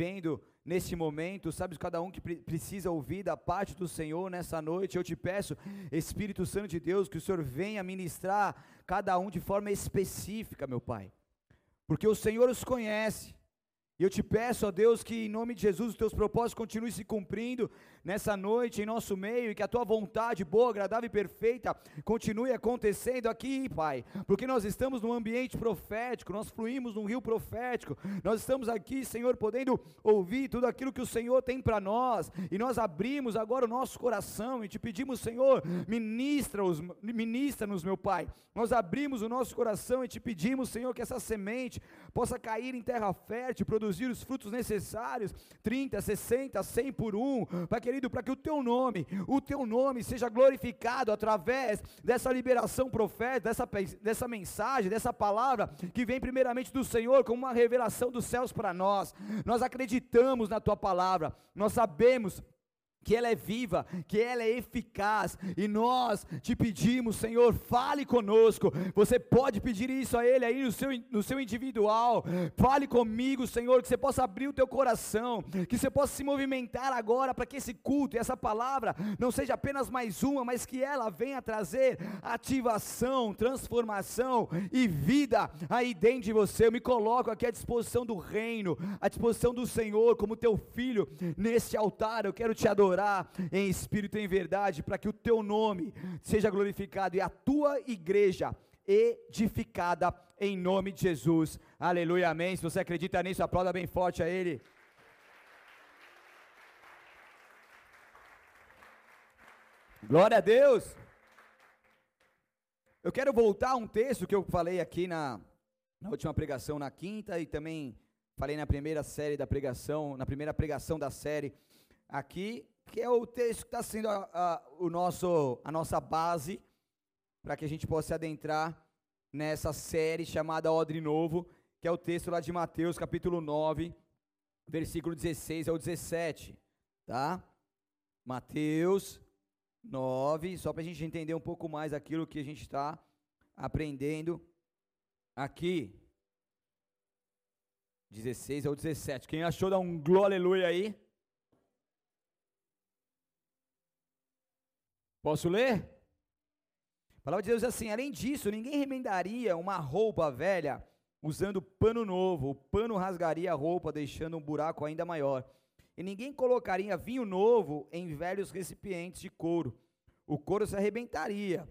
vendo neste momento, sabes cada um que precisa ouvir da parte do Senhor nessa noite. Eu te peço, Espírito Santo de Deus, que o Senhor venha ministrar cada um de forma específica, meu Pai, porque o Senhor os conhece. E eu te peço, ó Deus, que em nome de Jesus os teus propósitos continuem se cumprindo nessa noite em nosso meio e que a tua vontade boa, agradável e perfeita continue acontecendo aqui, Pai, porque nós estamos num ambiente profético, nós fluímos num rio profético, nós estamos aqui, Senhor, podendo ouvir tudo aquilo que o Senhor tem para nós. E nós abrimos agora o nosso coração e te pedimos, Senhor, ministra-nos, ministra-nos, meu Pai. Nós abrimos o nosso coração e te pedimos, Senhor, que essa semente possa cair em terra fértil, produzir os frutos necessários, 30, 60, 100 por um, Pai querido, para que o teu nome, o teu nome seja glorificado através dessa liberação profética, dessa, dessa mensagem, dessa palavra que vem primeiramente do Senhor como uma revelação dos céus para nós. Nós acreditamos na tua palavra, nós sabemos que ela é viva, que ela é eficaz, e nós te pedimos, Senhor, fale conosco. Você pode pedir isso a Ele aí no seu, no seu individual. Fale comigo, Senhor, que você possa abrir o teu coração, que você possa se movimentar agora para que esse culto e essa palavra não seja apenas mais uma, mas que ela venha trazer ativação, transformação e vida aí dentro de você. Eu me coloco aqui à disposição do reino, à disposição do Senhor, como teu filho neste altar. Eu quero te adorar adorar em espírito e em verdade, para que o teu nome seja glorificado e a tua igreja edificada em nome de Jesus. Aleluia, amém. Se você acredita nisso, aplauda bem forte a Ele. Glória a Deus. Eu quero voltar a um texto que eu falei aqui na, na última pregação, na quinta, e também falei na primeira série da pregação, na primeira pregação da série aqui, que é o texto que está sendo a, a, o nosso, a nossa base para que a gente possa adentrar nessa série chamada Odre Novo, que é o texto lá de Mateus, capítulo 9, versículo 16 ao 17, tá? Mateus 9, só para a gente entender um pouco mais aquilo que a gente está aprendendo aqui. 16 ao 17. Quem achou, dá um glória aleluia aí. Posso ler? A palavra de Deus é assim: além disso, ninguém remendaria uma roupa velha usando pano novo, o pano rasgaria a roupa, deixando um buraco ainda maior. E ninguém colocaria vinho novo em velhos recipientes de couro. O couro se arrebentaria,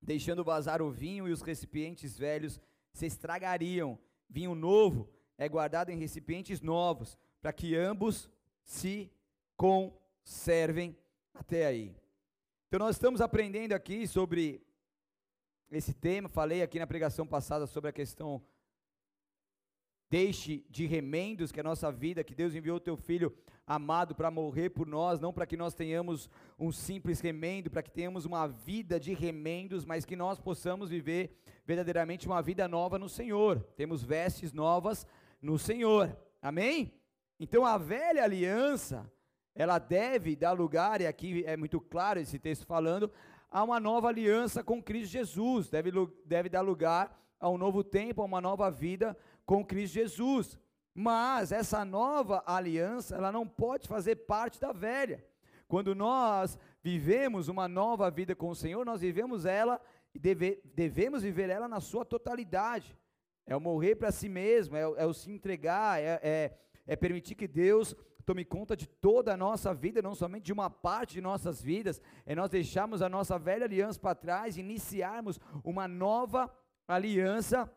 deixando vazar o vinho, e os recipientes velhos se estragariam. Vinho novo é guardado em recipientes novos, para que ambos se conservem até aí. Então nós estamos aprendendo aqui sobre esse tema, falei aqui na pregação passada sobre a questão deixe de remendos que é a nossa vida, que Deus enviou o teu filho amado para morrer por nós, não para que nós tenhamos um simples remendo, para que tenhamos uma vida de remendos, mas que nós possamos viver verdadeiramente uma vida nova no Senhor. Temos vestes novas no Senhor. Amém? Então a velha aliança, ela deve dar lugar, e aqui é muito claro esse texto falando, a uma nova aliança com Cristo Jesus, deve, deve dar lugar a um novo tempo, a uma nova vida com Cristo Jesus. Mas essa nova aliança, ela não pode fazer parte da velha. Quando nós vivemos uma nova vida com o Senhor, nós vivemos ela e deve, devemos viver ela na sua totalidade. É o morrer para si mesmo, é, é, o se entregar, é, é, é permitir que Deus tome conta de toda a nossa vida, não somente de uma parte de nossas vidas, é nós deixarmos a nossa velha aliança para trás iniciarmos uma nova aliança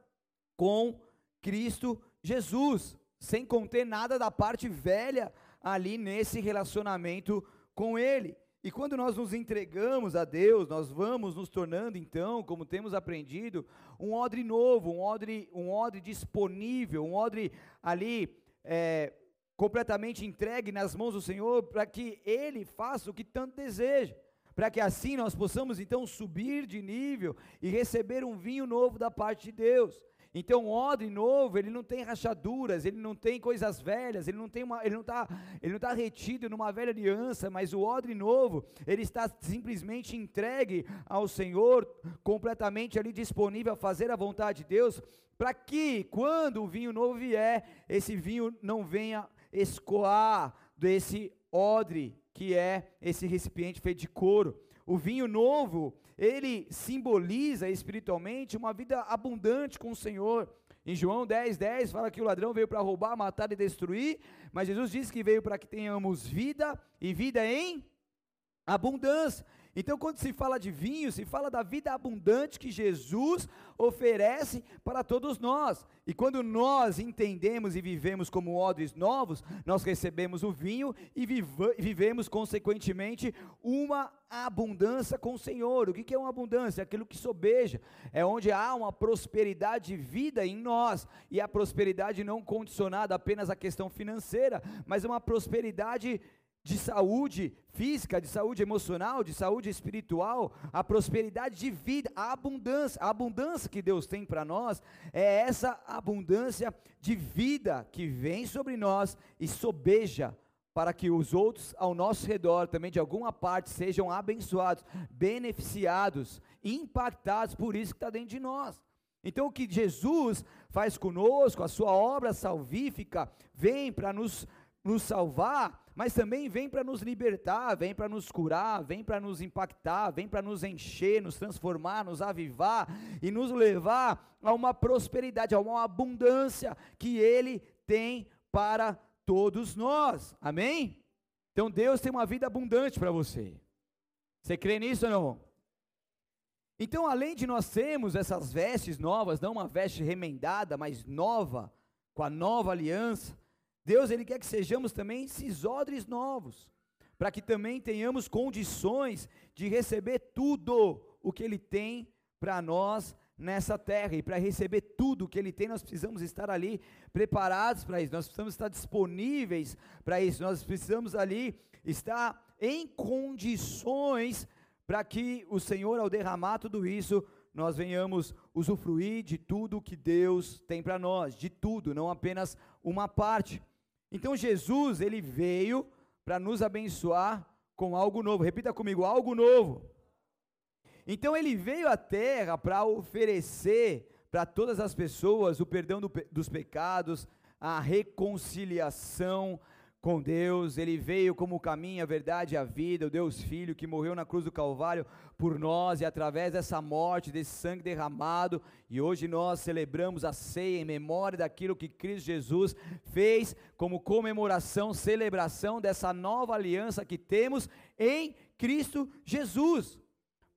com Cristo Jesus, sem conter nada da parte velha ali nesse relacionamento com Ele. E quando nós nos entregamos a Deus, nós vamos nos tornando então, como temos aprendido, um odre novo, um odre, um odre disponível, um odre ali é, completamente entregue nas mãos do Senhor, para que Ele faça o que tanto deseja, para que assim nós possamos então subir de nível e receber um vinho novo da parte de Deus. Então, o odre novo, ele não tem rachaduras, ele não tem coisas velhas, ele não tem uma, ele não está, ele não tá retido numa velha aliança, mas o odre novo, ele está simplesmente entregue ao Senhor, completamente ali disponível a fazer a vontade de Deus, para que quando o vinho novo vier, esse vinho não venha escoar desse odre, que é esse recipiente feito de couro. O vinho novo, ele simboliza espiritualmente uma vida abundante com o Senhor. Em João 10, 10 fala que o ladrão veio para roubar, matar e destruir, mas Jesus disse que veio para que tenhamos vida e vida em abundância. Então, quando se fala de vinho, se fala da vida abundante que Jesus oferece para todos nós. E quando nós entendemos e vivemos como odres novos, nós recebemos o vinho e vivemos, consequentemente, uma abundância com o Senhor. O que é uma abundância? Aquilo que sobeja. É onde há uma prosperidade de vida em nós. E a prosperidade não condicionada apenas à questão financeira, mas uma prosperidade de saúde física, de saúde emocional, de saúde espiritual, a prosperidade de vida, a abundância, a abundância que Deus tem para nós é essa abundância de vida que vem sobre nós e sobeja para que os outros ao nosso redor também de alguma parte sejam abençoados, beneficiados, impactados por isso que está dentro de nós. Então o que Jesus faz conosco, a sua obra salvífica, vem para nos, nos salvar mas também vem para nos libertar, vem para nos curar, vem para nos impactar, vem para nos encher, nos transformar, nos avivar e nos levar a uma prosperidade, a uma abundância que Ele tem para todos nós. Amém? Então Deus tem uma vida abundante para você. Você crê nisso ou não? Então, além de nós termos essas vestes novas, não uma veste remendada, mas nova, com a nova aliança, Deus ele quer que sejamos também esses odres novos, para que também tenhamos condições de receber tudo o que ele tem para nós nessa terra. E para receber tudo o que ele tem, nós precisamos estar ali preparados para isso. Nós precisamos estar disponíveis para isso. Nós precisamos ali estar em condições para que o Senhor ao derramar tudo isso, nós venhamos usufruir de tudo que Deus tem para nós, de tudo, não apenas uma parte. Então Jesus, ele veio para nos abençoar com algo novo. Repita comigo, algo novo. Então ele veio à terra para oferecer para todas as pessoas o perdão do, dos pecados, a reconciliação, com Deus, ele veio como o caminho, a verdade e a vida, o Deus Filho que morreu na cruz do Calvário por nós e através dessa morte, desse sangue derramado, e hoje nós celebramos a ceia em memória daquilo que Cristo Jesus fez como comemoração, celebração dessa nova aliança que temos em Cristo Jesus.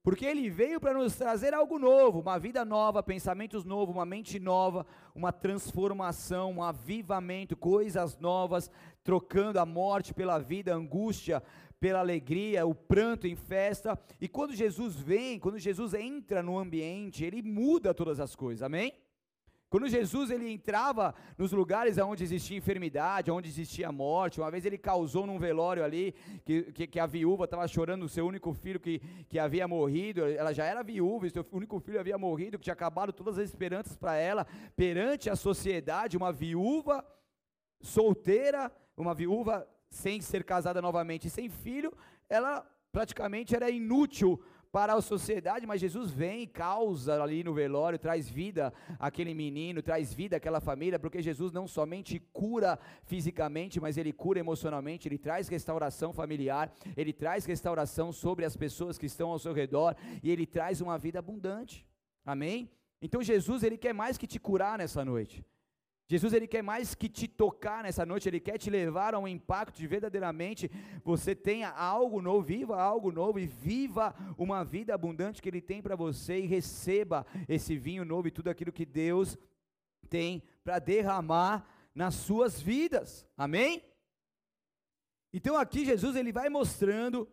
Porque ele veio para nos trazer algo novo, uma vida nova, pensamentos novos, uma mente nova, uma transformação, um avivamento, coisas novas, trocando a morte pela vida, a angústia pela alegria, o pranto em festa. E quando Jesus vem, quando Jesus entra no ambiente, ele muda todas as coisas. Amém? Quando Jesus ele entrava nos lugares onde existia enfermidade, onde existia morte, uma vez ele causou num velório ali, que, que, que a viúva estava chorando o seu único filho que, que havia morrido, ela já era viúva, o seu único filho havia morrido, que tinha acabado todas as esperanças para ela, perante a sociedade, uma viúva solteira, uma viúva sem ser casada novamente, sem filho, ela praticamente era inútil para a sociedade, mas Jesus vem e causa ali no velório, traz vida àquele menino, traz vida àquela família, porque Jesus não somente cura fisicamente, mas ele cura emocionalmente, ele traz restauração familiar, ele traz restauração sobre as pessoas que estão ao seu redor e ele traz uma vida abundante. Amém? Então Jesus, ele quer mais que te curar nessa noite. Jesus ele quer mais que te tocar nessa noite, ele quer te levar a um impacto de verdadeiramente você tenha algo novo, viva algo novo e viva uma vida abundante que ele tem para você e receba esse vinho novo e tudo aquilo que Deus tem para derramar nas suas vidas. Amém? Então aqui Jesus ele vai mostrando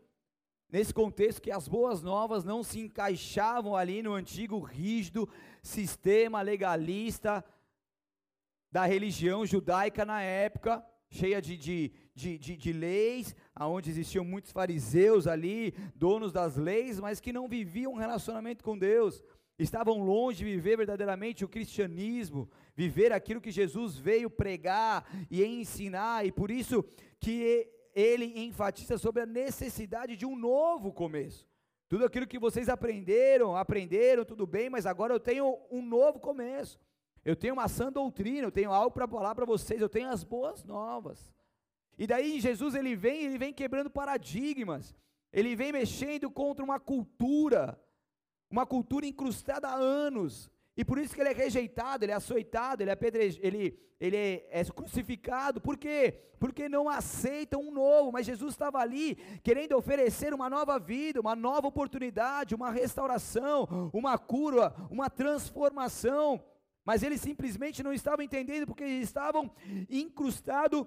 nesse contexto que as boas novas não se encaixavam ali no antigo rígido sistema legalista da religião judaica na época, cheia de, de, de, de, de leis, onde existiam muitos fariseus ali, donos das leis, mas que não viviam um relacionamento com Deus, estavam longe de viver verdadeiramente o cristianismo, viver aquilo que Jesus veio pregar e ensinar, e por isso que ele enfatiza sobre a necessidade de um novo começo. Tudo aquilo que vocês aprenderam, aprenderam, tudo bem, mas agora eu tenho um novo começo. Eu tenho uma sã doutrina, eu tenho algo para falar para vocês, eu tenho as boas novas. E daí Jesus ele vem, ele vem quebrando paradigmas. Ele vem mexendo contra uma cultura, uma cultura incrustada há anos. E por isso que ele é rejeitado, ele é açoitado, ele é, pedre... ele, ele é crucificado. Por quê? Porque não aceitam um novo. Mas Jesus estava ali querendo oferecer uma nova vida, uma nova oportunidade, uma restauração, uma cura, uma transformação. Mas eles simplesmente não estavam entendendo porque estavam incrustados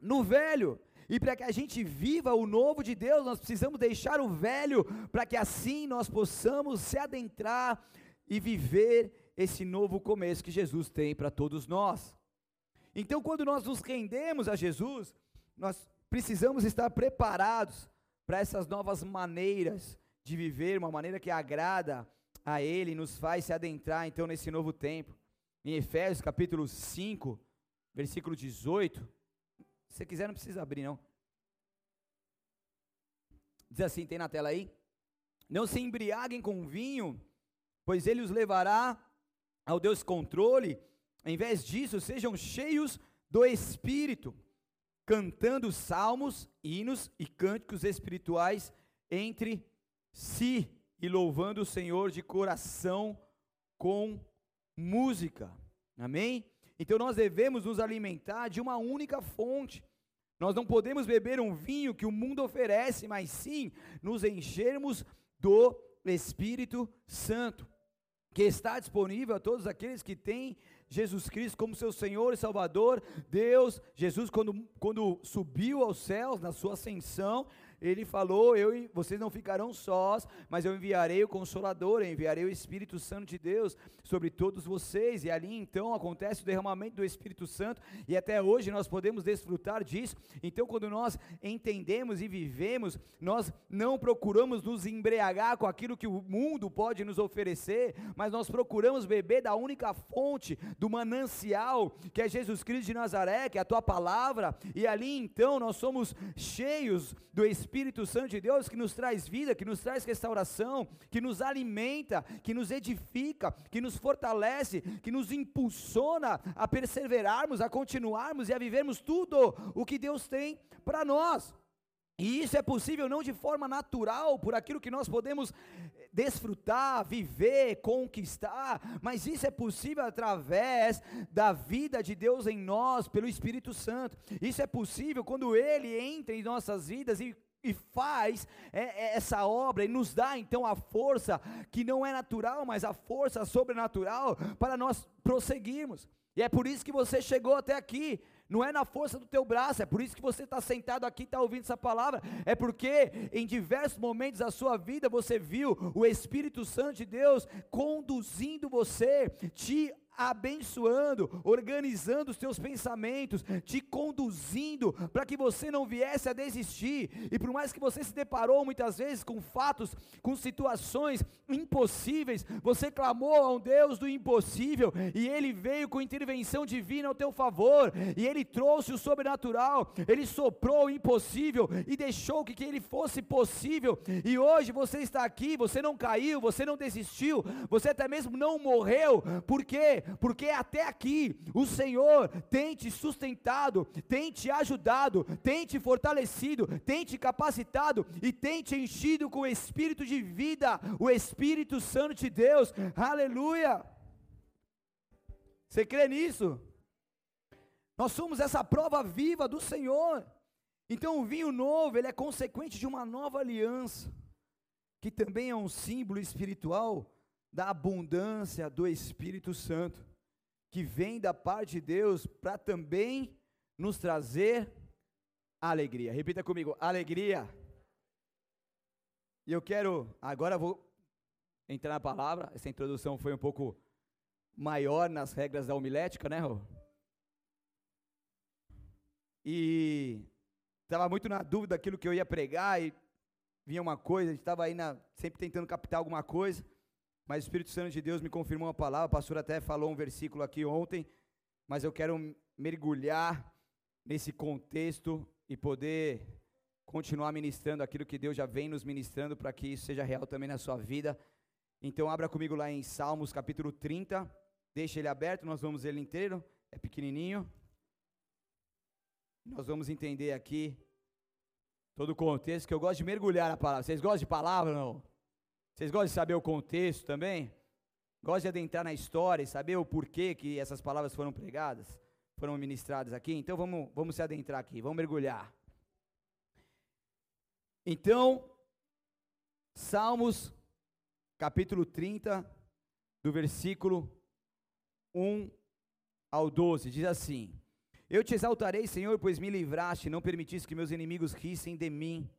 no velho. E para que a gente viva o novo de Deus, nós precisamos deixar o velho, para que assim nós possamos se adentrar e viver esse novo começo que Jesus tem para todos nós. Então, quando nós nos rendemos a Jesus, nós precisamos estar preparados para essas novas maneiras de viver, uma maneira que agrada a Ele, nos faz se adentrar então nesse novo tempo. Em Efésios capítulo 5, versículo 18, se quiser, não precisa abrir, não. Diz assim: tem na tela aí? Não se embriaguem com vinho, pois ele os levará ao descontrole. Em vez disso, sejam cheios do espírito, cantando salmos, hinos e cânticos espirituais entre si e louvando o Senhor de coração com música. Amém? Então nós devemos nos alimentar de uma única fonte. Nós não podemos beber um vinho que o mundo oferece, mas sim nos enchermos do Espírito Santo, que está disponível a todos aqueles que têm Jesus Cristo como seu Senhor e Salvador. Deus, Jesus, quando, quando subiu aos céus, na sua ascensão, ele falou: Eu vocês não ficarão sós, mas eu enviarei o Consolador, eu enviarei o Espírito Santo de Deus sobre todos vocês. E ali então acontece o derramamento do Espírito Santo, e até hoje nós podemos desfrutar disso. Então, quando nós entendemos e vivemos, nós não procuramos nos embriagar com aquilo que o mundo pode nos oferecer, mas nós procuramos beber da única fonte, do manancial, que é Jesus Cristo de Nazaré, que é a tua palavra, e ali então nós somos cheios do Espírito Espírito Santo de Deus que nos traz vida, que nos traz restauração, que nos alimenta, que nos edifica, que nos fortalece, que nos impulsiona a perseverarmos, a continuarmos e a vivermos tudo o que Deus tem para nós. E isso é possível não de forma natural, por aquilo que nós podemos desfrutar, viver, conquistar, mas isso é possível através da vida de Deus em nós, pelo Espírito Santo. Isso é possível quando Ele entra em nossas vidas e e faz é, é, essa obra e nos dá então a força que não é natural, mas a força sobrenatural para nós prosseguirmos. E é por isso que você chegou até aqui. Não é na força do teu braço, é por isso que você está sentado aqui, está ouvindo essa palavra. É porque em diversos momentos da sua vida você viu o Espírito Santo de Deus conduzindo você, te abençoando, organizando os teus pensamentos, te conduzindo para que você não viesse a desistir. E por mais que você se deparou muitas vezes com fatos, com situações impossíveis, você clamou a um Deus do impossível e ele veio com intervenção divina ao teu favor, e ele trouxe o sobrenatural, ele soprou o impossível e deixou que, que ele fosse possível. E hoje você está aqui, você não caiu, você não desistiu, você até mesmo não morreu, porque porque até aqui o Senhor tem te sustentado, tem te ajudado, tem te fortalecido, tem te capacitado e tem te enchido com o espírito de vida, o Espírito Santo de Deus. Aleluia! Você crê nisso? Nós somos essa prova viva do Senhor. Então o vinho novo, ele é consequente de uma nova aliança, que também é um símbolo espiritual da abundância do Espírito Santo, que vem da parte de Deus para também nos trazer alegria. Repita comigo: alegria. E eu quero, agora vou entrar na palavra. Essa introdução foi um pouco maior nas regras da homilética, né, Rô? E estava muito na dúvida daquilo que eu ia pregar e vinha uma coisa, a gente estava aí na, sempre tentando captar alguma coisa. Mas o Espírito Santo de Deus me confirmou uma palavra, o pastor até falou um versículo aqui ontem, mas eu quero mergulhar nesse contexto e poder continuar ministrando aquilo que Deus já vem nos ministrando para que isso seja real também na sua vida. Então abra comigo lá em Salmos capítulo 30, deixa ele aberto, nós vamos ele inteiro, é pequenininho. Nós vamos entender aqui todo o contexto, que eu gosto de mergulhar na palavra. Vocês gostam de palavra não? Vocês gostam de saber o contexto também? Gostam de adentrar na história e saber o porquê que essas palavras foram pregadas, foram ministradas aqui? Então vamos, vamos se adentrar aqui, vamos mergulhar. Então, Salmos, capítulo 30, do versículo 1 ao 12, diz assim: Eu te exaltarei, Senhor, pois me livraste, não permitiste que meus inimigos rissem de mim.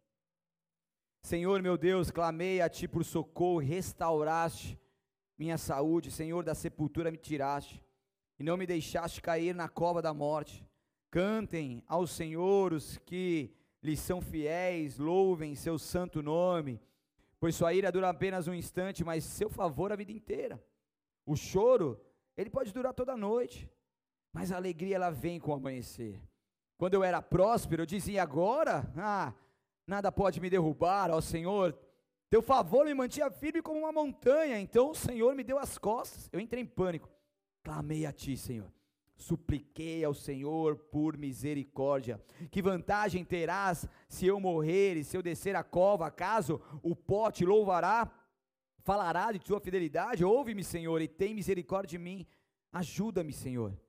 Senhor meu Deus, clamei a ti por socorro, restauraste minha saúde, Senhor, da sepultura me tiraste, e não me deixaste cair na cova da morte. Cantem ao Senhor os que lhes são fiéis, louvem seu santo nome, pois sua ira dura apenas um instante, mas seu favor a vida inteira. O choro, ele pode durar toda a noite, mas a alegria ela vem com o amanhecer. Quando eu era próspero, eu dizia agora, ah, nada pode me derrubar, ó Senhor. Teu favor me mantinha firme como uma montanha, então o Senhor me deu as costas. Eu entrei em pânico. Clamei a ti, Senhor. Supliquei ao Senhor por misericórdia. Que vantagem terás se eu morrer e se eu descer a cova? Acaso o pó te louvará? Falará de tua fidelidade? Ouve-me, Senhor, e tem misericórdia de mim. Ajuda-me, Senhor.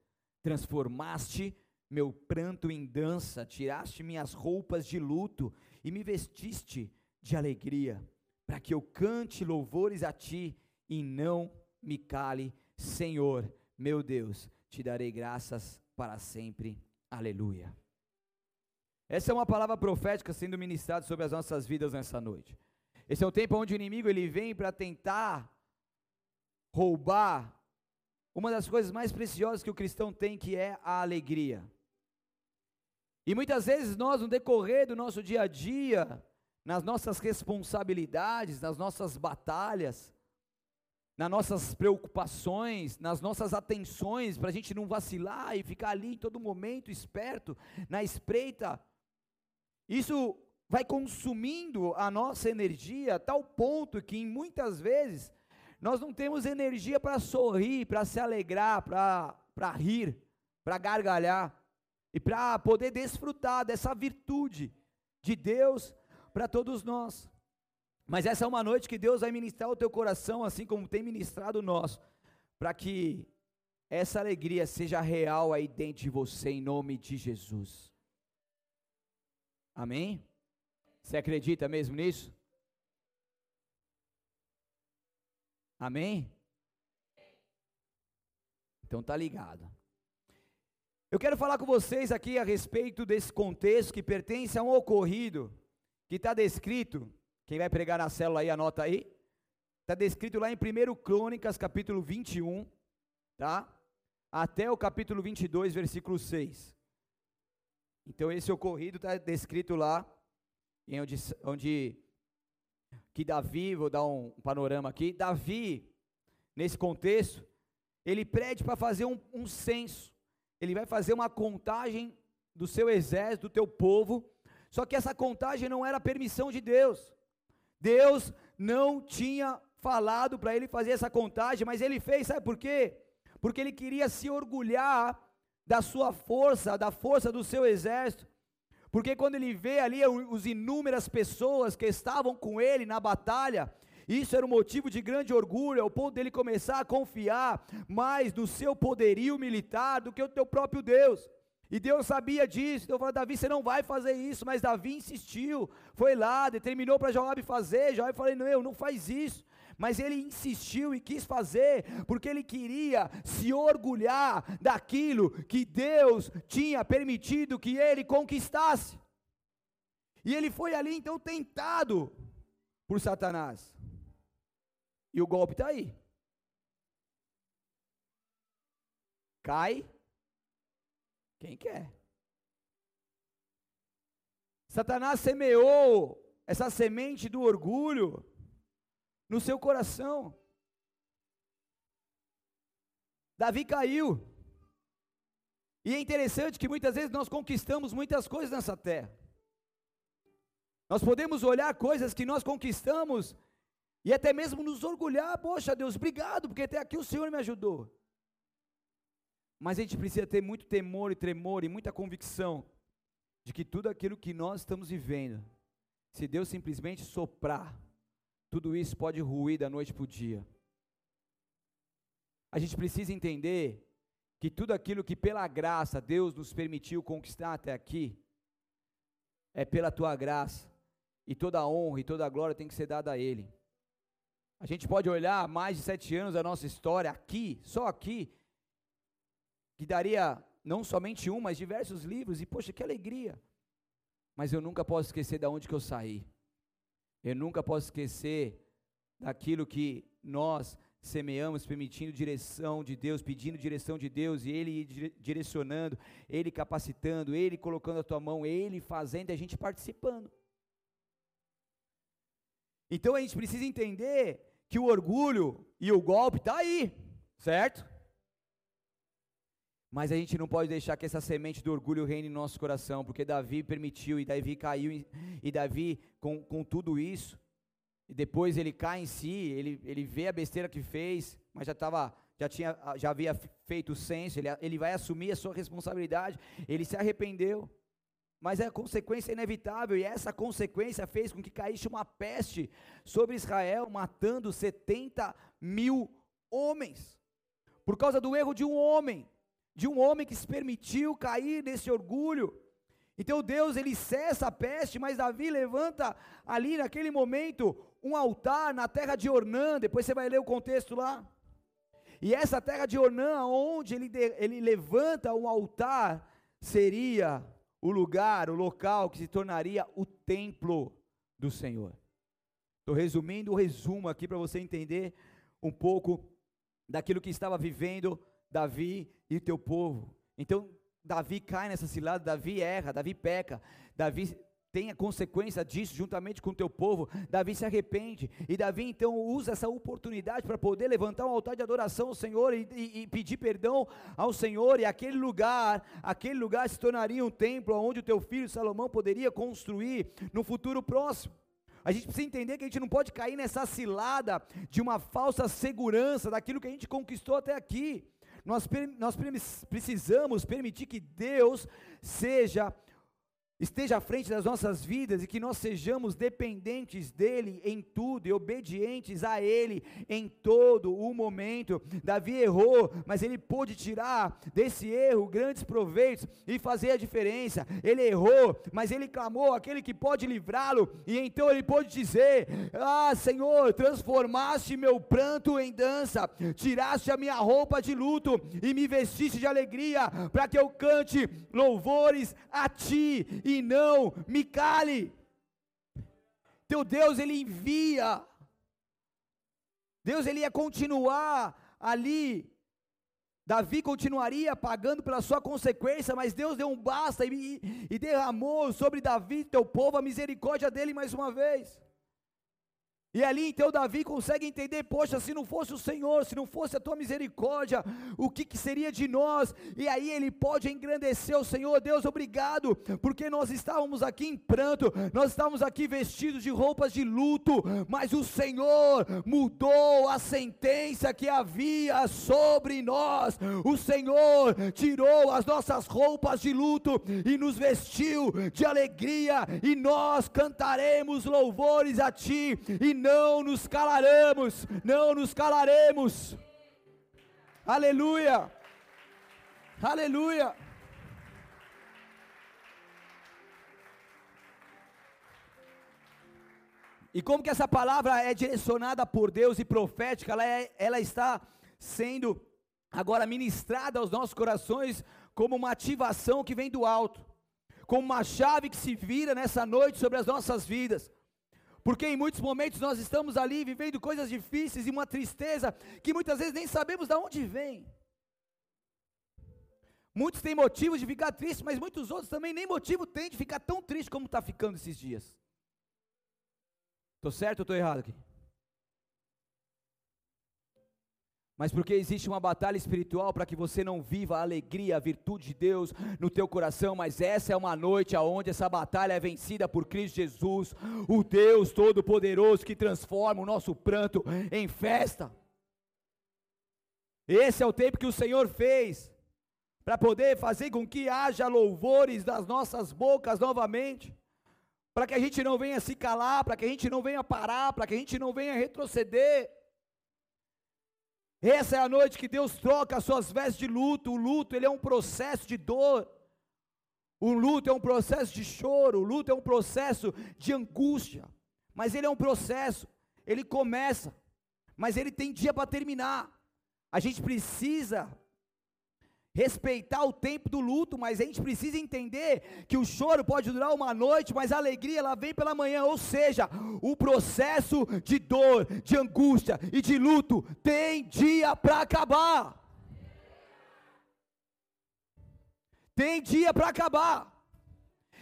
Transformaste meu pranto em dança, tiraste minhas roupas de luto e me vestiste de alegria, para que eu cante louvores a ti e não me cale, Senhor, meu Deus, te darei graças para sempre. Aleluia. Essa é uma palavra profética sendo ministrada sobre as nossas vidas nessa noite. Esse é o tempo onde o inimigo ele vem para tentar roubar uma das coisas mais preciosas que o cristão tem, que é a alegria. E muitas vezes nós, no decorrer do nosso dia a dia, nas nossas responsabilidades, nas nossas batalhas, nas nossas preocupações, nas nossas atenções, para a gente não vacilar e ficar ali em todo momento esperto, na espreita, isso vai consumindo a nossa energia a tal ponto que muitas vezes nós não temos energia para sorrir, para se alegrar, para rir, para gargalhar e para poder desfrutar dessa virtude de Deus para todos nós. Mas essa é uma noite que Deus vai ministrar o teu coração, assim como tem ministrado o nosso, para que essa alegria seja real aí dentro de você, em nome de Jesus. Amém? Você acredita mesmo nisso? Amém? Então tá ligado. Eu quero falar com vocês aqui a respeito desse contexto que pertence a um ocorrido que está descrito. Quem vai pregar na célula aí, anota aí. Está descrito lá em 1 Crônicas, capítulo 21, tá? Até o capítulo 22, versículo 6. Então, esse ocorrido está descrito lá, onde, onde que Davi, vou dar um, um panorama aqui. Davi, nesse contexto, ele pede para fazer um, um censo ele vai fazer uma contagem do seu exército, do teu povo, só que essa contagem não era permissão de Deus. Deus não tinha falado para ele fazer essa contagem, mas ele fez, sabe por quê? Porque ele queria se orgulhar da sua força, da força do seu exército. Porque quando ele vê ali os inúmeras pessoas que estavam com ele na batalha, isso era um motivo de grande orgulho, ao ponto dele começar a confiar mais no seu poderio militar do que o teu próprio Deus. E Deus sabia disso, então falou, Davi, você não vai fazer isso, mas Davi insistiu, foi lá, determinou para Joabe fazer, Joabe falou, não, não faz isso, mas ele insistiu e quis fazer, porque ele queria se orgulhar daquilo que Deus tinha permitido que ele conquistasse, e ele foi ali então tentado por Satanás, e o golpe está aí. Cai quem quer. Satanás semeou essa semente do orgulho no seu coração. Davi caiu. E é interessante que muitas vezes nós conquistamos muitas coisas nessa terra. Nós podemos olhar coisas que nós conquistamos e até mesmo nos orgulhar, poxa Deus, obrigado, porque até aqui o Senhor me ajudou. Mas a gente precisa ter muito temor e tremor e muita convicção de que tudo aquilo que nós estamos vivendo, se Deus simplesmente soprar, tudo isso pode ruir da noite para o dia. A gente precisa entender que tudo aquilo que pela graça Deus nos permitiu conquistar até aqui, é pela tua graça, e toda a honra e toda a glória tem que ser dada a Ele. A gente pode olhar mais de sete anos da nossa história aqui, só aqui, que daria não somente um, mas diversos livros, e poxa, que alegria. Mas eu nunca posso esquecer de onde que eu saí. Eu nunca posso esquecer daquilo que nós semeamos, permitindo direção de Deus, pedindo direção de Deus, e Ele direcionando, Ele capacitando, Ele colocando a tua mão, Ele fazendo, a gente participando. Então a gente precisa entender que o orgulho e o golpe está aí, certo? Mas a gente não pode deixar que essa semente do orgulho reine no nosso coração, porque Davi permitiu, e Davi caiu, e Davi, com, com tudo isso, e depois ele cai em si, ele, ele vê a besteira que fez, mas já estava, já tinha, já havia feito o senso, ele, ele vai assumir a sua responsabilidade, ele se arrependeu, mas é a consequência inevitável, e essa consequência fez com que caísse uma peste sobre Israel, matando 70 mil homens, por causa do erro de um homem, de um homem que se permitiu cair nesse orgulho. Então Deus ele cessa a peste, mas Davi levanta ali naquele momento um altar na terra de Ornã, depois você vai ler o contexto lá. E essa terra de Ornã, onde ele, ele levanta um altar, seria o lugar, o local que se tornaria o templo do Senhor. Estou resumindo o resumo aqui para você entender um pouco daquilo que estava vivendo Davi e o teu povo. Então, Davi cai nessa cilada, Davi erra, Davi peca, Davi tem a consequência disso juntamente com o teu povo. Davi se arrepende e Davi então usa essa oportunidade para poder levantar um altar de adoração ao Senhor e, e, e, pedir perdão ao Senhor. E aquele lugar, aquele lugar se tornaria um templo onde o teu filho Salomão poderia construir no futuro próximo. A gente precisa entender que a gente não pode cair nessa cilada de uma falsa segurança daquilo que a gente conquistou até aqui. Nós, nós precisamos permitir que Deus seja esteja à frente das nossas vidas e que nós sejamos dependentes dele em tudo e obedientes a ele em todo o momento. Davi errou, mas ele pôde tirar desse erro grandes proveitos e fazer a diferença. Ele errou, mas ele clamou aquele que pode livrá-lo e então ele pôde dizer: "Ah, Senhor, transformaste meu pranto em dança, tiraste a minha roupa de luto e me vestiste de alegria, para que eu cante louvores a ti e não me cale. Teu Deus, ele envia. Deus, ele ia continuar ali. Davi continuaria pagando pela sua consequência, mas Deus deu um basta e, e derramou sobre Davi, teu povo, a misericórdia dele mais uma vez. E ali então Davi consegue entender: poxa, se não fosse o Senhor, se não fosse a tua misericórdia, o que, que, seria de nós? E aí ele pode engrandecer o Senhor, Deus, obrigado, porque nós estávamos aqui em pranto, nós estávamos aqui vestidos de roupas de luto, mas o Senhor mudou a sentença que havia sobre nós. O Senhor tirou as nossas roupas de luto e nos vestiu de alegria, e nós cantaremos louvores a Ti. E não nos calaremos, não nos calaremos. Aleluia, aleluia. E como que essa palavra é direcionada por Deus e profética, ela, é, ela está sendo agora ministrada aos nossos corações como uma ativação que vem do alto, como uma chave que se vira nessa noite sobre as nossas vidas porque em muitos momentos nós estamos ali vivendo coisas difíceis e uma tristeza que muitas vezes nem sabemos de onde vem. Muitos têm motivo de ficar triste, mas muitos outros também nem motivo têm de ficar tão triste como está ficando esses dias. Estou certo ou estou errado aqui? Mas porque existe uma batalha espiritual para que você não viva a alegria, a virtude de Deus no teu coração, mas essa é uma noite aonde essa batalha é vencida por Cristo Jesus, o Deus todo-poderoso que transforma o nosso pranto em festa. Esse é o tempo que o Senhor fez para poder fazer com que haja louvores das nossas bocas novamente, para que a gente não venha se calar, para que a gente não venha parar, para que a gente não venha retroceder. Essa é a noite que Deus troca as suas vestes de luto. O luto, ele é um processo de dor. O luto é um processo de choro, o luto é um processo de angústia. Mas ele é um processo, ele começa, mas ele tem dia para terminar. A gente precisa respeitar o tempo do luto, mas a gente precisa entender que o choro pode durar uma noite, mas a alegria ela vem pela manhã, ou seja, o processo de dor, de angústia e de luto tem dia para acabar. Tem dia para acabar.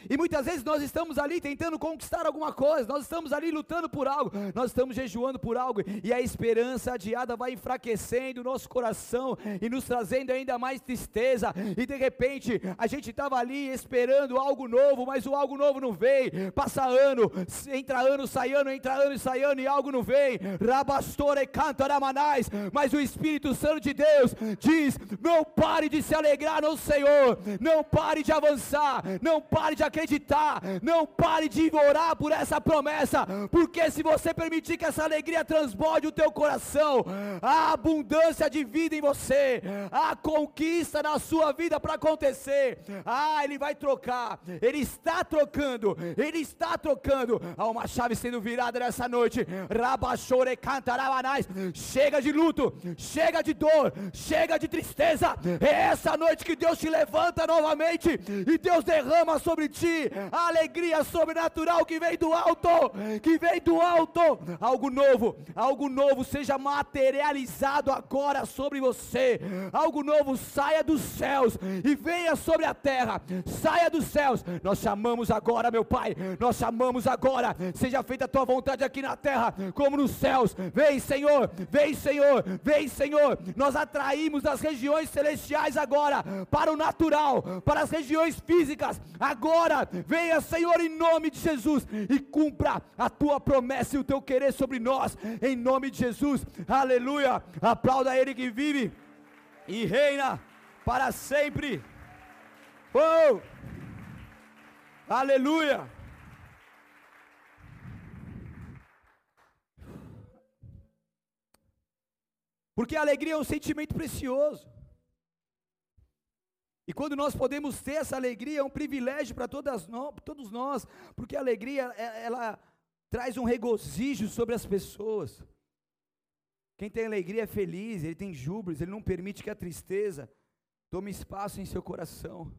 E muitas vezes nós estamos ali tentando conquistar alguma coisa, nós estamos ali lutando por algo, nós estamos jejuando por algo, e a esperança adiada vai enfraquecendo o nosso coração e nos trazendo ainda mais tristeza. E de repente a gente estava ali esperando algo novo, mas o algo novo não veio. Passa ano, entra ano, sai ano, entra ano sai ano, e algo não vem. Rabastore canta ramanais, mas o Espírito Santo de Deus diz: não pare de se alegrar no Senhor, não pare de avançar, não pare de acreditar, não pare de orar por essa promessa, porque se você permitir que essa alegria transborde o teu coração, a abundância de vida em você, a conquista na sua vida para acontecer, ah, ele vai trocar, ele está trocando, ele está trocando, há uma chave sendo virada nessa noite, rabachore cantarabanais, chega de luto, chega de dor, chega de tristeza, é essa noite que Deus te levanta novamente e Deus derrama sobre ti a alegria sobrenatural que vem do alto, que vem do alto. Algo novo, algo novo seja materializado agora sobre você. Algo novo saia dos céus e venha sobre a terra. Saia dos céus. Nós chamamos agora, meu Pai. Nós chamamos agora. Seja feita a tua vontade aqui na terra, como nos céus. Vem, Senhor. Vem, Senhor. Vem, Senhor. Nós atraímos das regiões celestiais agora para o natural, para as regiões físicas. Agora agora. Venha, Senhor, em nome de Jesus e cumpra a tua promessa e o teu querer sobre nós, em nome de Jesus. Aleluia. Aplauda Ele que vive e reina para sempre. Oh! Aleluia. Porque a alegria é um sentimento precioso. E quando nós podemos ter essa alegria, é um privilégio para todos nós, porque a alegria, é, ela traz um regozijo sobre as pessoas. Quem tem alegria é feliz, ele tem júbilos, ele não permite que a tristeza tome espaço em seu coração.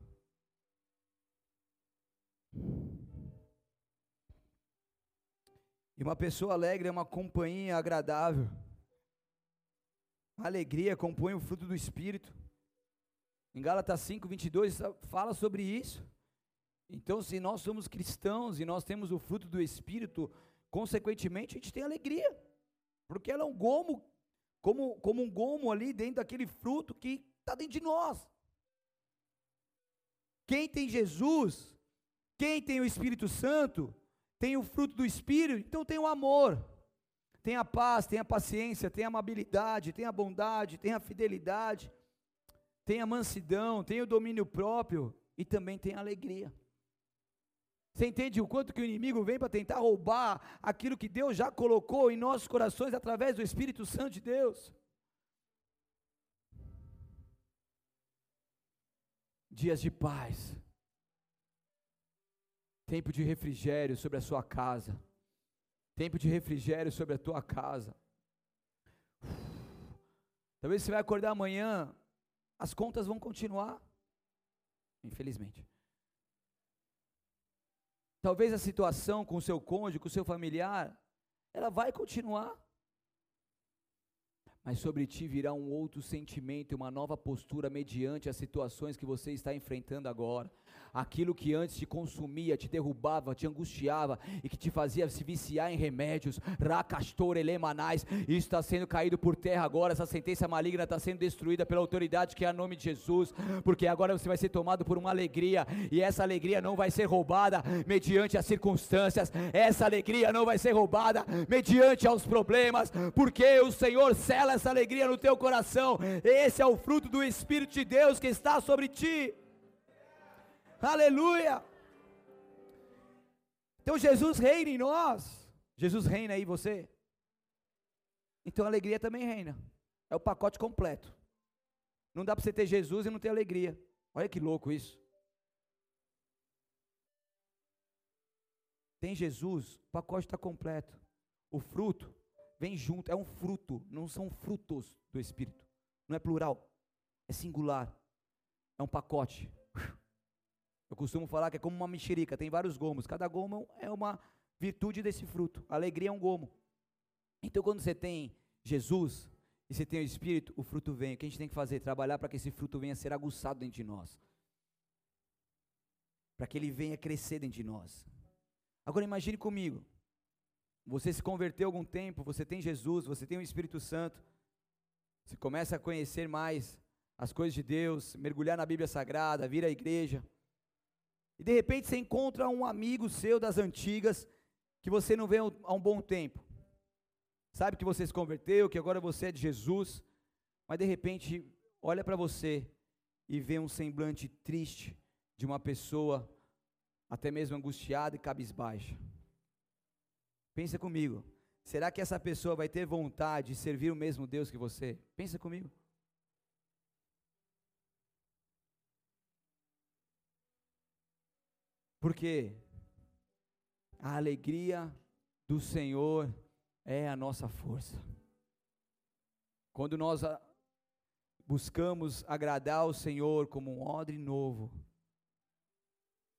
E uma pessoa alegre é uma companhia agradável. A alegria compõe o fruto do Espírito. Em Gálatas 5, 22 fala sobre isso. Então, se nós somos cristãos e nós temos o fruto do Espírito, consequentemente a gente tem alegria, porque ela é um gomo, como, como um gomo ali dentro daquele fruto que está dentro de nós. Quem tem Jesus, quem tem o Espírito Santo, tem o fruto do Espírito, então tem o amor, tem a paz, tem a paciência, tem a amabilidade, tem a bondade, tem a fidelidade tem a mansidão, tem o domínio próprio e também tem a alegria. Você entende o quanto que o inimigo vem para tentar roubar aquilo que Deus já colocou em nossos corações através do Espírito Santo de Deus? Dias de paz, tempo de refrigério sobre a sua casa, tempo de refrigério sobre a tua casa. Talvez você vai acordar amanhã as contas vão continuar, infelizmente. Talvez a situação com o seu cônjuge, com o seu familiar, ela vai continuar. Mas sobre ti virá um outro sentimento, uma nova postura mediante as situações que você está enfrentando agora. Aquilo que antes te consumia, te derrubava, te angustiava e que te fazia se viciar em remédios, racastor elemanais, isso está sendo caído por terra agora, essa sentença maligna está sendo destruída pela autoridade que é a nome de Jesus, porque agora você vai ser tomado por uma alegria, e essa alegria não vai ser roubada mediante as circunstâncias, essa alegria não vai ser roubada mediante aos problemas, porque o Senhor sela essa alegria no teu coração, esse é o fruto do Espírito de Deus que está sobre ti. Aleluia! Então Jesus reina em nós. Jesus reina aí você. Então a alegria também reina. É o pacote completo. Não dá para você ter Jesus e não ter alegria. Olha que louco isso. Tem Jesus, o pacote está completo. O fruto vem junto, é um fruto, não são frutos do Espírito. Não é plural, é singular. É um pacote. Eu costumo falar que é como uma mexerica, tem vários gomos. Cada gomo é uma virtude desse fruto. A alegria é um gomo. Então, quando você tem Jesus e você tem o Espírito, o fruto vem. O que a gente tem que fazer? Trabalhar para que esse fruto venha a ser aguçado dentro de nós. Para que ele venha crescer dentro de nós. Agora imagine comigo. Você se converteu algum tempo, você tem Jesus, você tem o Espírito Santo. Você começa a conhecer mais as coisas de Deus, mergulhar na Bíblia Sagrada, vir à igreja. E de repente você encontra um amigo seu das antigas que você não vê há um bom tempo. Sabe que você se converteu, que agora você é de Jesus, mas de repente olha para você e vê um semblante triste de uma pessoa até mesmo angustiada e cabisbaixa. Pensa comigo. Será que essa pessoa vai ter vontade de servir o mesmo Deus que você? Pensa comigo. Porque a alegria do Senhor é a nossa força. Quando nós buscamos agradar o Senhor como um odre novo,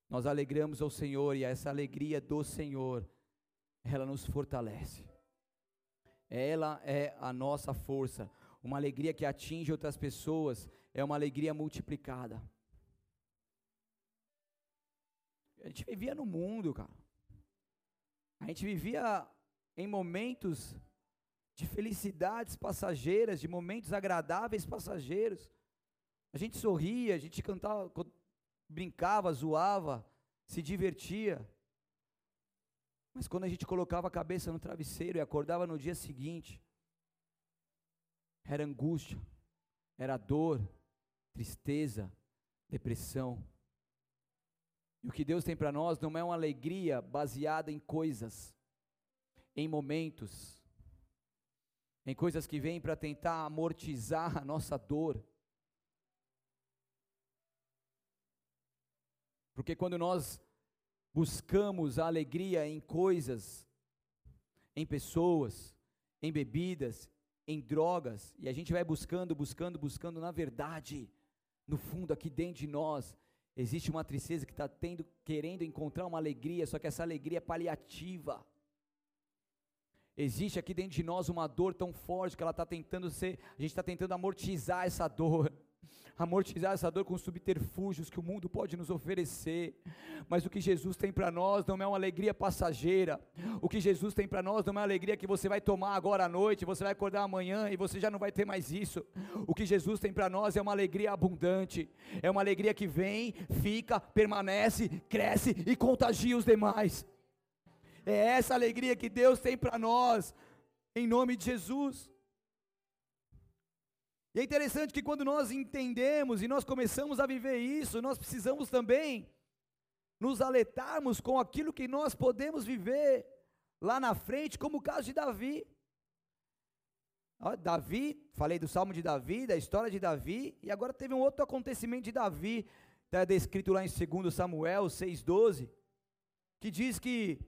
nós alegramos ao Senhor e essa alegria do Senhor, ela nos fortalece. Ela é a nossa força. Uma alegria que atinge outras pessoas é uma alegria multiplicada. A gente vivia no mundo, cara. A gente vivia em momentos de felicidades passageiras, de momentos agradáveis passageiros. A gente sorria, a gente cantava, brincava, zoava, se divertia. Mas quando a gente colocava a cabeça no travesseiro e acordava no dia seguinte, era angústia, era dor, tristeza, depressão. E o que Deus tem para nós não é uma alegria baseada em coisas, em momentos, em coisas que vêm para tentar amortizar a nossa dor. Porque quando nós buscamos a alegria em coisas, em pessoas, em bebidas, em drogas, e a gente vai buscando, buscando, buscando, na verdade, no fundo aqui dentro de nós, Existe uma tristeza que está tendo, querendo encontrar uma alegria, só que essa alegria é paliativa. Existe aqui dentro de nós uma dor tão forte que ela está tentando ser, a gente está tentando amortizar essa dor amortizar essa dor com subterfúgios que o mundo pode nos oferecer. Mas o que Jesus tem para nós não é uma alegria passageira. O que Jesus tem para nós não é uma alegria que você vai tomar agora à noite, você vai acordar amanhã e você já não vai ter mais isso. O que Jesus tem para nós é uma alegria abundante. É uma alegria que vem, fica, permanece, cresce e contagia os demais. É essa alegria que Deus tem para nós, em nome de Jesus. E é interessante que quando nós entendemos e nós começamos a viver isso, nós precisamos também nos alertarmos com aquilo que nós podemos viver lá na frente, como o caso de Davi. Davi, falei do salmo de Davi, da história de Davi, e agora teve um outro acontecimento de Davi, está descrito lá em 2 Samuel 6,12, que diz que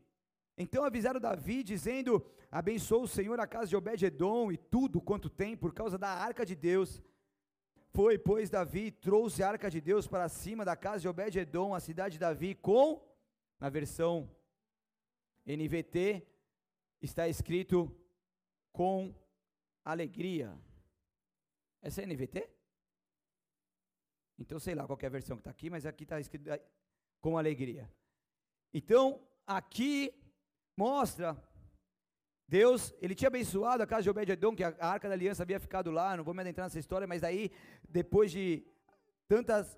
então avisaram Davi, dizendo: Abençoa o Senhor a casa de Obed-Edom e tudo quanto tem, por causa da arca de Deus. Foi, pois, Davi trouxe a arca de Deus para cima da casa de Obed-Edom, a cidade de Davi, com, na versão NVT, está escrito com alegria. Essa é NVT? Então sei lá qual é a versão que está aqui, mas aqui está escrito com alegria. Então, aqui mostra Deus, ele tinha abençoado a casa de Obed-edom, que a, arca da aliança havia ficado lá, não vou me adentrar nessa história, mas aí, depois de tantas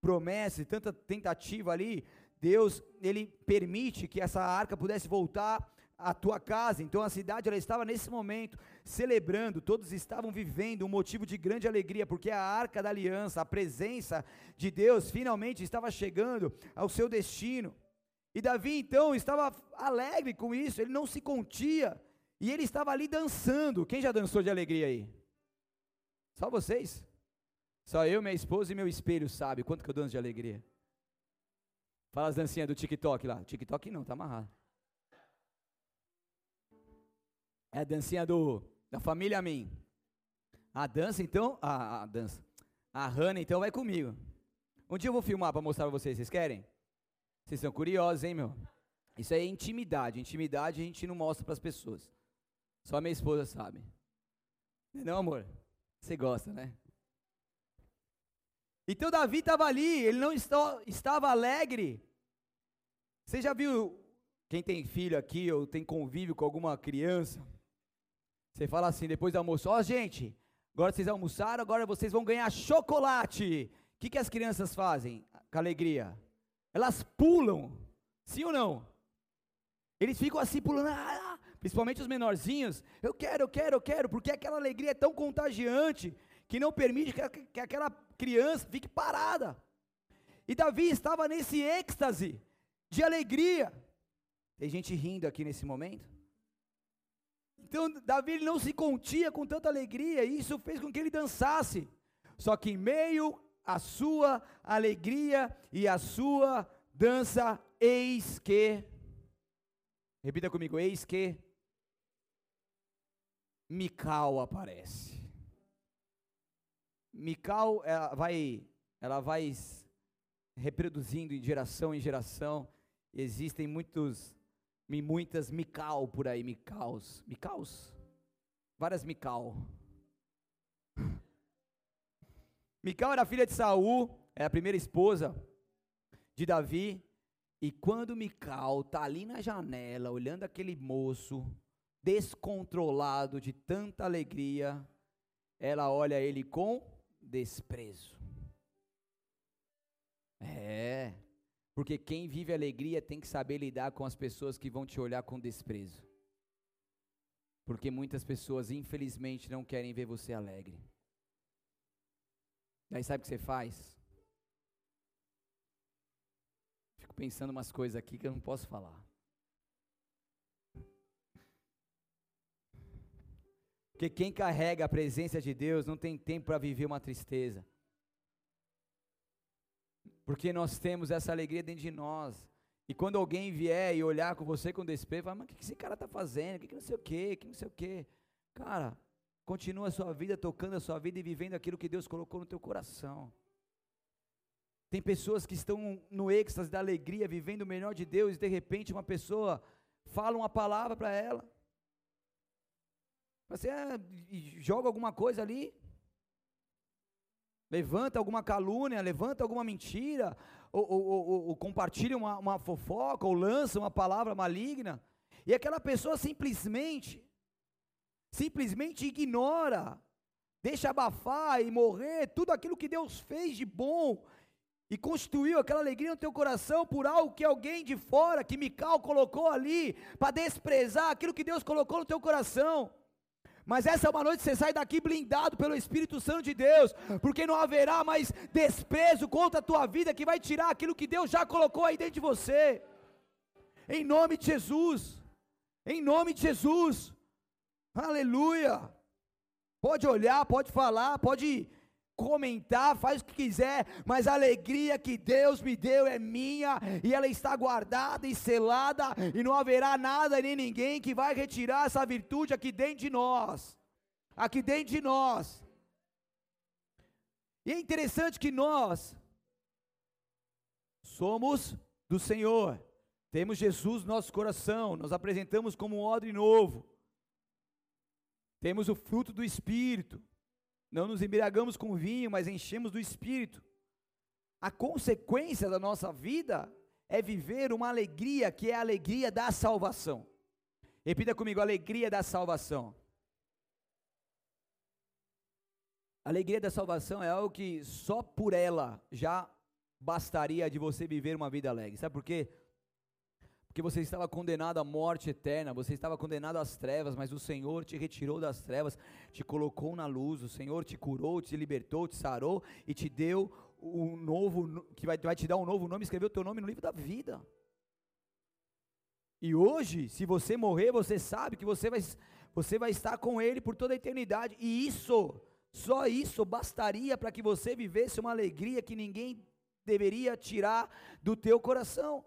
promessas, tanta tentativa ali, Deus, ele permite que essa arca pudesse voltar à tua casa. Então a cidade ela estava nesse momento celebrando, todos estavam vivendo um motivo de grande alegria, porque a arca da aliança, a presença de Deus finalmente estava chegando ao seu destino. E Davi então estava alegre com isso, ele não se contia, e ele estava ali dançando. Quem já dançou de alegria aí? Só vocês? Só eu, minha esposa e meu espelho sabe quanto que eu danço de alegria. Fala as dancinhas do TikTok lá. TikTok não, tá amarrado. É a dancinha do da família Min. A dança então, a, a dança. A Hannah então vai comigo. Um dia eu vou filmar para mostrar para vocês, vocês querem? Vocês são curiosos, hein, meu? Isso é intimidade. Intimidade a gente não mostra para as pessoas. Só a minha esposa sabe. Não, amor? Você gosta, né? Então Davi estava ali, ele não estava alegre. Você já viu, quem tem filho aqui ou tem convívio com alguma criança? Você fala assim, depois do almoço, ó oh, gente, agora vocês almoçaram, agora vocês vão ganhar chocolate. O que, que as crianças fazem com alegria? Elas pulam, sim ou não? Eles ficam assim pulando, ah, principalmente os menorzinhos. Eu quero, eu quero, eu quero, porque aquela alegria é tão contagiante que não permite que, que aquela criança fique parada. E Davi estava nesse êxtase de alegria. Tem gente rindo aqui nesse momento? Então, Davi não se contia com tanta alegria, e isso fez com que ele dançasse. Só que em meio à sua alegria e à sua dança, eis que, repita comigo, eis que, Mical aparece. Mical ela vai, ela vai reproduzindo de geração em geração. Existem muitos, muitas Mical por aí, Micaus, Micaus, várias Mical. Mical era filha de Saul, é a primeira esposa de Davi. E quando Mical está ali na janela, olhando aquele moço descontrolado de tanta alegria, ela olha ele com desprezo. É, porque quem vive alegria tem que saber lidar com as pessoas que vão te olhar com desprezo. Porque muitas pessoas, infelizmente, não querem ver você alegre. Daí sabe o que você faz? Fico pensando umas coisas aqui que eu não posso falar. Porque quem carrega a presença de Deus não tem tempo para viver uma tristeza. Porque nós temos essa alegria dentro de nós. E quando alguém vier e olhar com você com desprezo, fala, mas o que esse cara está fazendo? O que, não sei o quê? que não sei o quê? Cara, continua a sua vida, tocando a sua vida e vivendo aquilo que Deus colocou no teu coração. Tem pessoas que estão no êxtase da alegria, vivendo o melhor de Deus, e de repente uma pessoa fala uma palavra para ela. Você é, joga alguma coisa ali, levanta alguma calúnia, levanta alguma mentira, ou, ou, ou, ou compartilha uma, uma fofoca, ou lança uma palavra maligna, e aquela pessoa simplesmente, simplesmente ignora, deixa abafar e morrer tudo aquilo que Deus fez de bom, e constituiu aquela alegria no teu coração por algo que alguém de fora, que Mical colocou ali, para desprezar aquilo que Deus colocou no teu coração. Mas essa é uma noite que você sai daqui blindado pelo Espírito Santo de Deus, porque não haverá mais desprezo contra a tua vida que vai tirar aquilo que Deus já colocou aí dentro de você. Em nome de Jesus. Em nome de Jesus. Aleluia. Pode olhar, pode falar, pode comentar, faz o que quiser, mas a alegria que Deus me deu é minha e ela está guardada e selada e não haverá nada nem ninguém que vai retirar essa virtude aqui dentro de nós. Aqui dentro de nós. E é interessante que nós somos do Senhor. Temos Jesus no nosso coração, nós apresentamos como um odre novo. Temos o fruto do Espírito. Não nos embriagamos com vinho, mas enchemos do espírito. A consequência da nossa vida é viver uma alegria que é a alegria da salvação. Repita comigo: alegria da salvação. A alegria da salvação é algo que só por ela já bastaria de você viver uma vida alegre. Sabe por quê? Porque você estava condenado à morte eterna, você estava condenado às trevas, mas o Senhor te retirou das trevas, te colocou na luz, o Senhor te curou, te libertou, te sarou e te deu um novo, que vai, vai te dar um novo nome, escreveu o teu nome no livro da vida. E hoje, se você morrer, você sabe que você vai, você vai estar com Ele por toda a eternidade, e isso, só isso bastaria para que você vivesse uma alegria que ninguém deveria tirar do teu coração.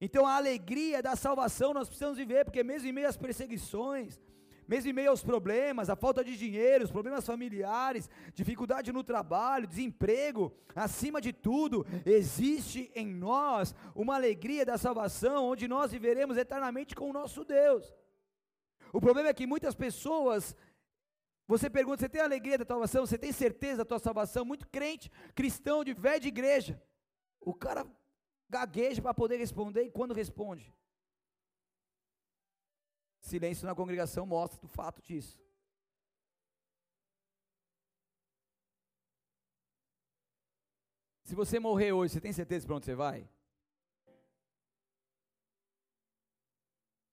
Então a alegria da salvação nós precisamos viver, porque mesmo em meio às perseguições, mesmo em meio aos problemas, a falta de dinheiro, os problemas familiares, dificuldade no trabalho, desemprego, acima de tudo, existe em nós uma alegria da salvação, onde nós viveremos eternamente com o nosso Deus. O problema é que muitas pessoas, você pergunta, você tem alegria da salvação? Você tem certeza da tua salvação? Muito crente, cristão de velha de igreja. O cara gagueja para poder responder e quando responde? Silêncio na congregação mostra o fato disso. Se você morrer hoje, você tem certeza para onde você vai?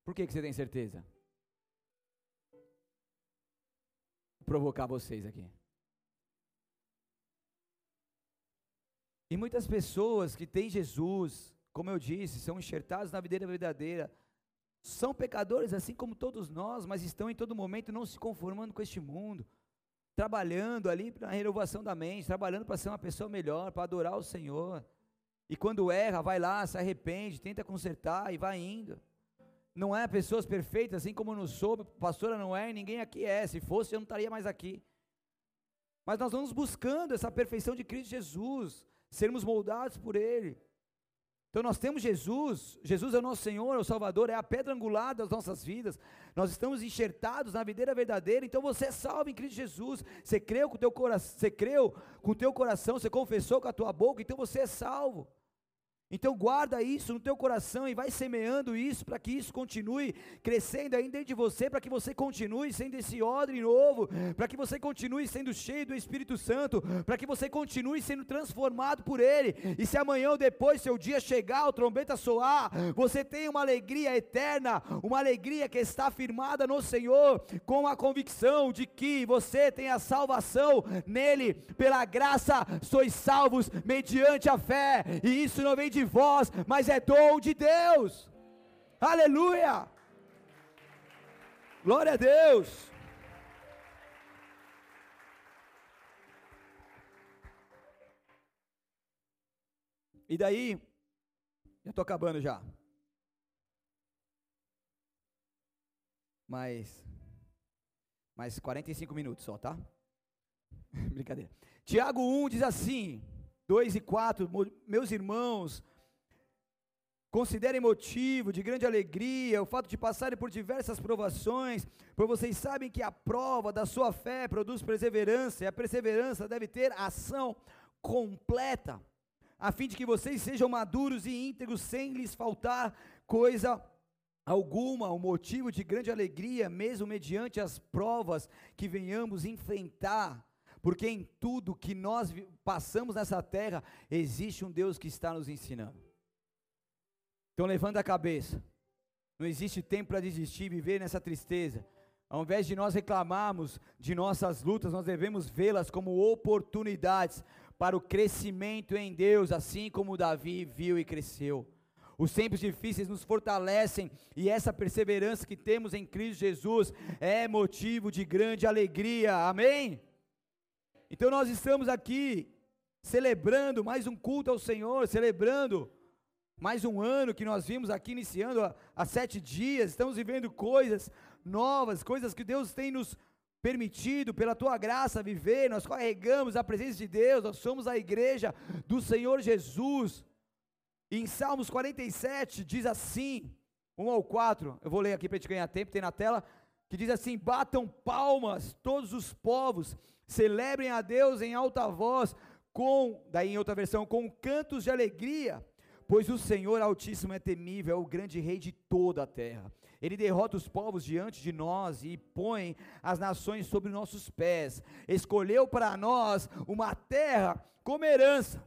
Por que, que você tem certeza? Vou provocar vocês aqui. E muitas pessoas que têm Jesus, como eu disse, são enxertados na videira verdadeira, são pecadores assim como todos nós, mas estão em todo momento não se conformando com este mundo, trabalhando ali na renovação da mente, trabalhando para ser uma pessoa melhor, para adorar o Senhor. E quando erra, vai lá, se arrepende, tenta consertar e vai indo. Não é pessoas perfeitas, assim como eu não sou, pastora não é, ninguém aqui é. Se fosse, eu não estaria mais aqui. Mas nós vamos buscando essa perfeição de Cristo Jesus sermos moldados por Ele. Então nós temos Jesus, Jesus é o nosso Senhor, é o Salvador, é a pedra angular das nossas vidas. Nós estamos enxertados na videira verdadeira, então você é salvo em Cristo Jesus. Você creu com teu coração, você creu com teu coração, você confessou com a tua boca, então você é salvo. Então guarda isso no teu coração e vai semeando isso para que isso continue crescendo ainda dentro de você, para que você continue sendo esse odre novo, para que você continue sendo cheio do Espírito Santo, para que você continue sendo transformado por Ele. E se amanhã ou depois seu dia chegar, o trombeta soar, você tem uma alegria eterna, uma alegria que está firmada no Senhor, com a convicção de que você tem a salvação nele, pela graça sois salvos mediante a fé, e isso não vem de de vós, mas é dom de Deus. Aleluia! Glória a Deus! E daí, já estou acabando já. Mais, mais 45 minutos só, tá? Brincadeira. Tiago 1 diz assim: 2 e 4, meus irmãos, Considerem motivo de grande alegria o fato de passarem por diversas provações, pois vocês sabem que a prova da sua fé produz perseverança, e a perseverança deve ter ação completa, a fim de que vocês sejam maduros e íntegros, sem lhes faltar coisa alguma, o um motivo de grande alegria, mesmo mediante as provas que venhamos enfrentar, porque em tudo que nós passamos nessa terra, existe um Deus que está nos ensinando. Então levanta a cabeça. Não existe tempo para desistir, viver nessa tristeza. Ao invés de nós reclamarmos de nossas lutas, nós devemos vê-las como oportunidades para o crescimento em Deus, assim como Davi viu e cresceu. Os tempos difíceis nos fortalecem e essa perseverança que temos em Cristo Jesus é motivo de grande alegria. Amém? Então nós estamos aqui celebrando mais um culto ao Senhor, celebrando mais um ano que nós vimos aqui iniciando há, sete dias, estamos vivendo coisas novas, coisas que Deus tem nos permitido pela tua graça viver, nós carregamos a presença de Deus, nós somos a igreja do Senhor Jesus. E em Salmos 47 diz assim, 1 ao 4, eu vou ler aqui para te ganhar tempo, tem na tela, que diz assim: Batam palmas todos os povos, celebrem a Deus em alta voz, com, daí em outra versão, com cantos de alegria Pois o Senhor Altíssimo é temível, é o grande rei de toda a terra. Ele derrota os povos diante de nós e põe as nações sobre nossos pés. Escolheu para nós uma terra como herança,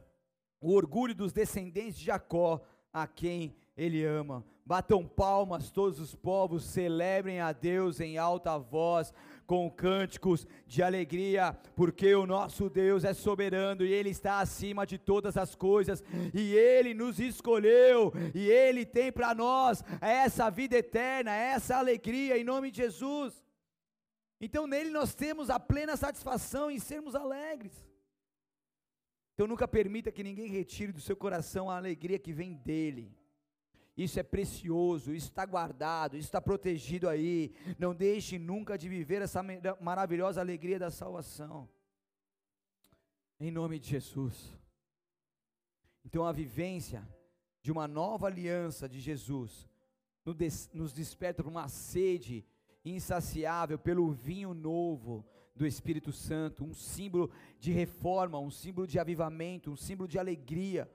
o orgulho dos descendentes de Jacó, a quem ele ama. Batam palmas todos os povos, celebrem a Deus em alta voz com cânticos de alegria, porque o nosso Deus é soberano e Ele está acima de todas as coisas, e Ele nos escolheu, e Ele tem para nós essa vida eterna, essa alegria, em nome de Jesus. Então nele nós temos a plena satisfação em sermos alegres. Então nunca permita que ninguém retire do seu coração a alegria que vem dele. Isso é precioso, isso está guardado, isso está protegido aí. Não deixe nunca de viver essa maravilhosa alegria da salvação. Em nome de Jesus. Então a vivência de uma nova aliança de Jesus nos desperta para uma sede insaciável pelo vinho novo do Espírito Santo, um símbolo de reforma, um símbolo de avivamento, um símbolo de alegria.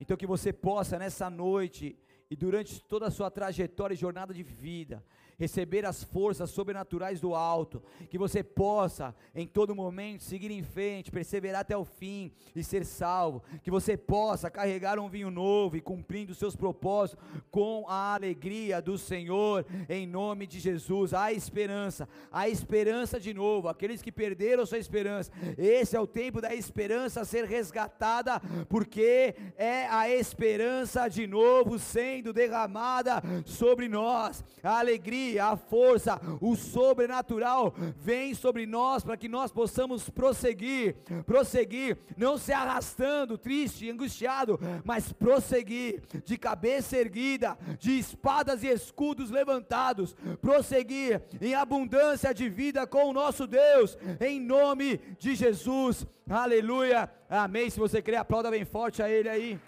Então que você possa nessa noite e durante toda a sua trajetória e jornada de vida, receber as forças sobrenaturais do alto, que você possa em todo momento seguir em frente, perseverar até o fim e ser salvo, que você possa carregar um vinho novo e cumprindo os seus propósitos com a alegria do Senhor, em nome de Jesus. Há esperança, há esperança de novo. Aqueles que perderam sua esperança, esse é o tempo da esperança ser resgatada, porque é a esperança de novo sendo derramada sobre nós. A alegria a força, o sobrenatural vem sobre nós para que nós possamos prosseguir, prosseguir, não se arrastando, triste, angustiado, mas prosseguir, de cabeça erguida, de espadas e escudos levantados, prosseguir em abundância de vida com o nosso Deus, em nome de Jesus, aleluia, amém. Se você crê, aplauda bem forte a Ele aí.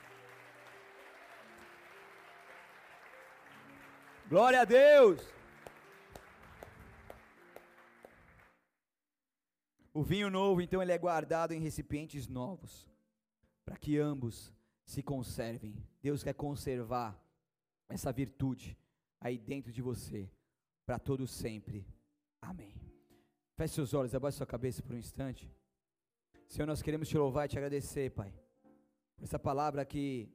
Glória a Deus. O vinho novo, então, ele é guardado em recipientes novos, para que ambos se conservem. Deus quer conservar essa virtude aí dentro de você, para todo sempre. Amém. Feche seus olhos, abaixe sua cabeça por um instante. Senhor, nós queremos te louvar e te agradecer, Pai, por essa palavra que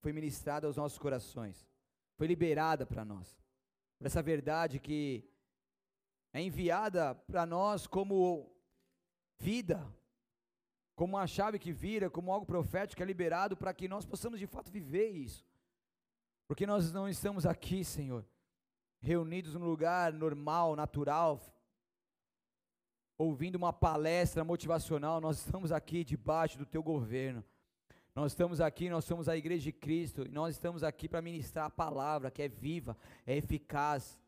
foi ministrada aos nossos corações, foi liberada para nós, por essa verdade que é enviada para nós como vida, como uma chave que vira, como algo profético que é liberado para que nós possamos de fato viver isso. Porque nós não estamos aqui, Senhor, reunidos num lugar normal, natural, ouvindo uma palestra motivacional, nós estamos aqui debaixo do teu governo. Nós estamos aqui, nós somos a igreja de Cristo, e nós estamos aqui para ministrar a palavra que é viva, é eficaz.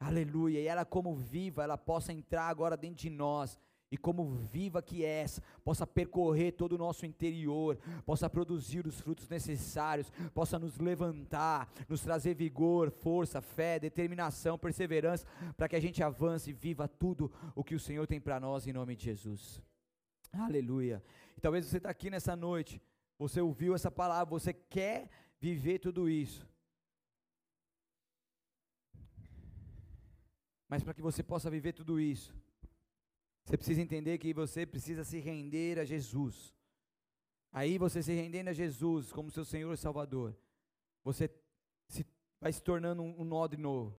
Aleluia. E ela como viva, ela possa entrar agora dentro de nós e como viva que és, possa percorrer todo o nosso interior, possa produzir os frutos necessários, possa nos levantar, nos trazer vigor, força, fé, determinação, perseverança, para que a gente avance e viva tudo o que o Senhor tem para nós em nome de Jesus. Aleluia. E talvez você está aqui nessa noite, você ouviu essa palavra, você quer viver tudo isso. Mas para que você possa viver tudo isso, você precisa entender que você precisa se render a Jesus. Aí você se rendendo a Jesus como seu Senhor e Salvador, você se, vai se tornando um, um nó de novo.